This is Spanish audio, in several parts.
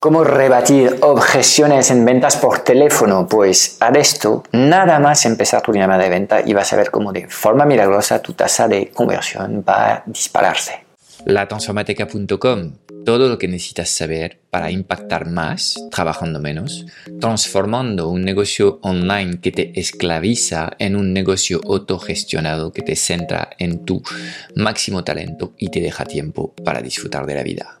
¿Cómo rebatir objeciones en ventas por teléfono? Pues haz esto, nada más empezar tu llamada de venta y vas a ver cómo de forma milagrosa tu tasa de conversión va a dispararse. Latransformateca.com, todo lo que necesitas saber para impactar más trabajando menos, transformando un negocio online que te esclaviza en un negocio autogestionado que te centra en tu máximo talento y te deja tiempo para disfrutar de la vida.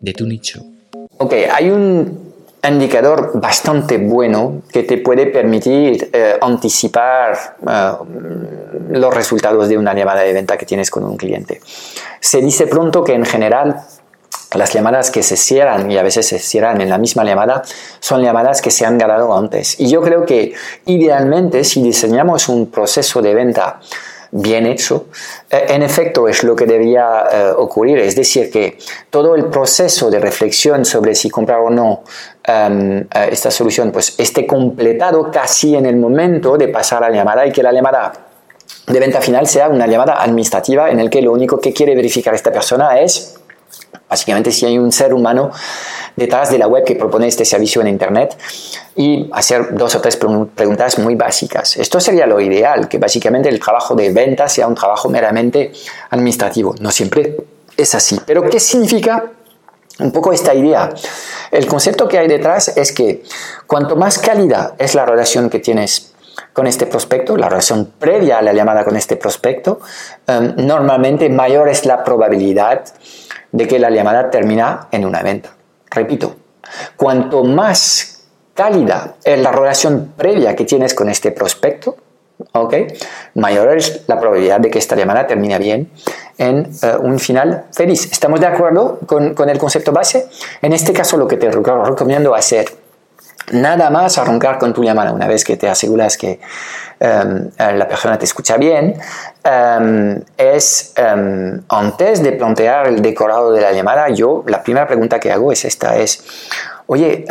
de tu nicho. Ok, hay un indicador bastante bueno que te puede permitir eh, anticipar eh, los resultados de una llamada de venta que tienes con un cliente. Se dice pronto que en general las llamadas que se cierran y a veces se cierran en la misma llamada son llamadas que se han ganado antes. Y yo creo que idealmente si diseñamos un proceso de venta bien hecho, eh, en efecto es lo que debería eh, ocurrir. Es decir, que todo el proceso de reflexión sobre si comprar o no em, eh, esta solución pues esté completado casi en el momento de pasar la llamada y que la llamada de venta final sea una llamada administrativa en el que lo único que quiere verificar esta persona es Básicamente si hay un ser humano detrás de la web que propone este servicio en Internet y hacer dos o tres preguntas muy básicas. Esto sería lo ideal, que básicamente el trabajo de venta sea un trabajo meramente administrativo. No siempre es así. Pero ¿qué significa un poco esta idea? El concepto que hay detrás es que cuanto más calidad es la relación que tienes con este prospecto, la relación previa a la llamada con este prospecto, eh, normalmente mayor es la probabilidad de que la llamada termina en una venta. Repito, cuanto más cálida es la relación previa que tienes con este prospecto, mayor es la probabilidad de que esta llamada termine bien en eh, un final feliz. ¿Estamos de acuerdo con, con, el concepto base? En este caso lo que te recomiendo hacer Nada más arrancar con tu llamada una vez que te aseguras que em, la persona te escucha bien, em, es em, antes de plantear el decorado de la llamada, yo la primera pregunta que hago es esta, es, oye,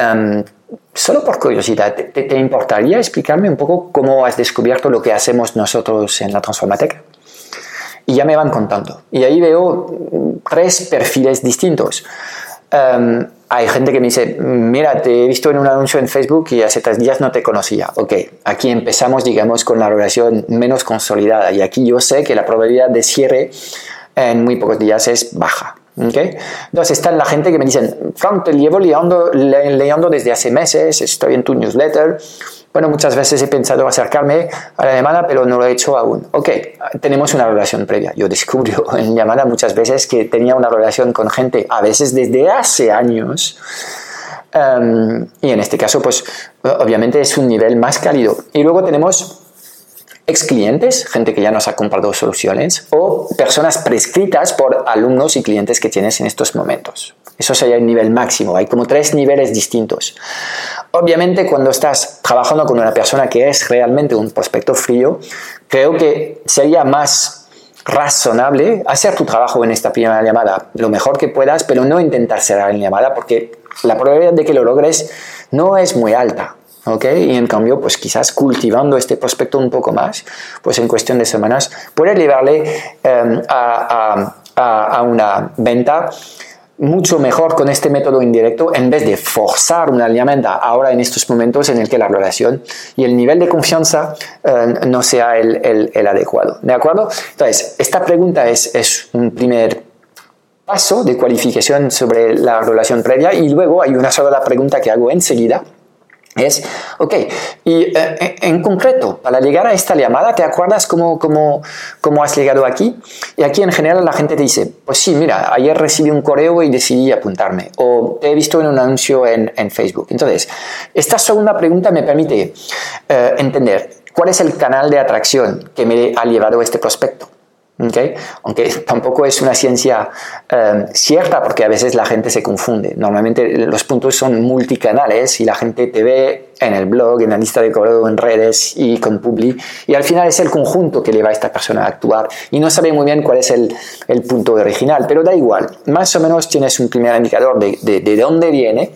solo por curiosidad, ¿te, importaría explicarme un poco cómo has descubierto lo que hacemos nosotros en la Transformateca? Y ya me van contando. Y ahí veo tres perfiles distintos hay gente que me dice, mira, te he visto en un anuncio en Facebook y hace tres días no te conocía. Ok, aquí empezamos, digamos, con la relación menos consolidada y aquí yo sé que la probabilidad de cierre en muy pocos días es baja. Okay. Entonces está la gente que me dicen, Frank, te llevo leyendo, leyendo desde hace meses, estoy en tu newsletter, bueno, muchas veces he pensado acercarme a la llamada, pero no lo he hecho aún. Ok, tenemos una relación previa. Yo descubro en llamada muchas veces que tenía una relación con gente, a veces desde hace años, em, y en este caso, pues obviamente es un nivel más cálido. Y luego tenemos ex clientes, gente que ya nos ha comprado soluciones, o personas prescritas por alumnos y clientes que tienes en estos momentos. Eso sería el nivel máximo. Hay como tres niveles distintos. Obviamente, cuando estás trabajando con una persona que es realmente un prospecto frío, creo que sería más razonable hacer tu trabajo en esta primera llamada lo mejor que puedas, pero no intentar cerrar la llamada porque la probabilidad de que lo logres no es muy alta. Y en cambio, pues quizás cultivando este prospecto un poco más, pues en cuestión de semanas puede llevarle em, a, una venta mucho mejor con este método indirecto en vez de forzar una llamada ahora en estos momentos en el que la relación y el nivel de confianza em, no sea el, el, el, adecuado. ¿De acuerdo? Entonces, esta pregunta es, es un primer paso de cualificación sobre la relación previa y luego hay una sola pregunta que hago enseguida es, ok, y eh, en concreto, para llegar a esta llamada, ¿te acuerdas cómo, cómo, cómo, has llegado aquí? Y aquí en general la gente te dice, pues sí, mira, ayer recibí un correo y decidí apuntarme, o te he visto en un anuncio en, en Facebook. Entonces, esta segunda pregunta me permite eh, entender cuál es el canal de atracción que me ha llevado este prospecto. ¿Okay? Aunque tampoco es una ciencia eh, cierta porque a veces la gente se confunde. Normalmente los puntos son multicanales y la gente te ve en el blog, en la lista de correo, en redes y con Publi. Y al final es el conjunto que lleva a esta persona a actuar y no sabe muy bien cuál es el, el punto original, pero da igual. Más o menos tienes un primer indicador de, de, de dónde viene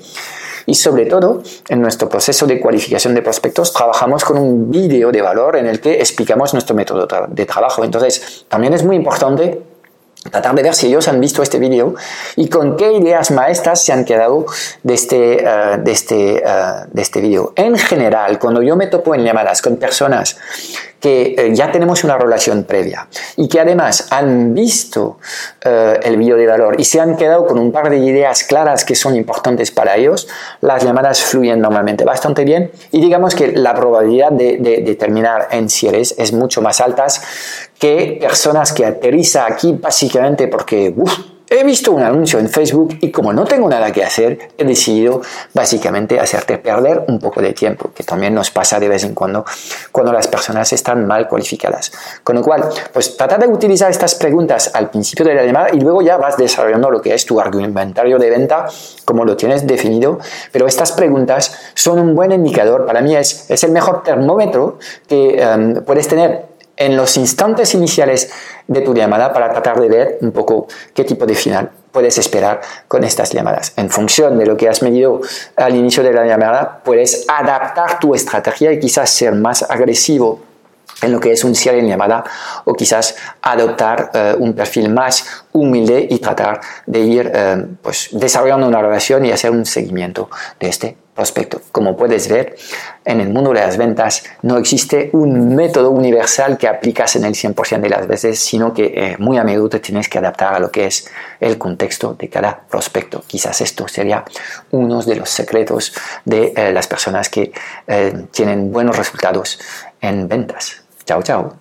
y sobre todo, en nuestro proceso de cualificación de prospectos, trabajamos con un vídeo de valor en el que explicamos nuestro método de trabajo. Entonces, también es muy importante tratar de ver si ellos han visto este vídeo y con qué ideas maestras se han quedado de este, uh, de este, uh, de este vídeo. En general, cuando yo me topo en llamadas con personas que eh, ya tenemos una relación previa y que además han visto eh, el vídeo de valor y se han quedado con un par de ideas claras que son importantes para ellos, las llamadas fluyen normalmente bastante bien y digamos que la probabilidad de, de, de terminar en cierres es mucho más alta que personas que aterriza aquí básicamente porque uf, he visto un anuncio en Facebook y como no tengo nada que hacer, he decidido básicamente hacerte perder un poco de tiempo, que también nos pasa de vez en cuando cuando las personas están mal cualificadas. Con lo cual, pues trata de utilizar estas preguntas al principio de la llamada y luego ya vas desarrollando lo que es tu argumentario de venta, como lo tienes definido, pero estas preguntas son un buen indicador, para mí es, es el mejor termómetro que um, puedes tener en los instantes iniciales de tu llamada para tratar de ver un poco qué tipo de final puedes esperar con estas llamadas. En función de lo que has medido al inicio de la llamada, puedes adaptar tu estrategia y quizás ser más agresivo en lo que es un cierre en llamada o quizás adoptar uh, un perfil más humilde y tratar de ir uh, pues, desarrollando una relación y hacer un seguimiento de este prospecto. Como puedes ver, en el mundo de las ventas no existe un método universal que aplicas en el 100% de las veces, sino que eh, muy a menudo tienes que adaptar a lo que es el contexto de cada prospecto. Quizás esto sería uno de los secretos de eh, las personas que eh, tienen buenos resultados en ventas. Chao, chao.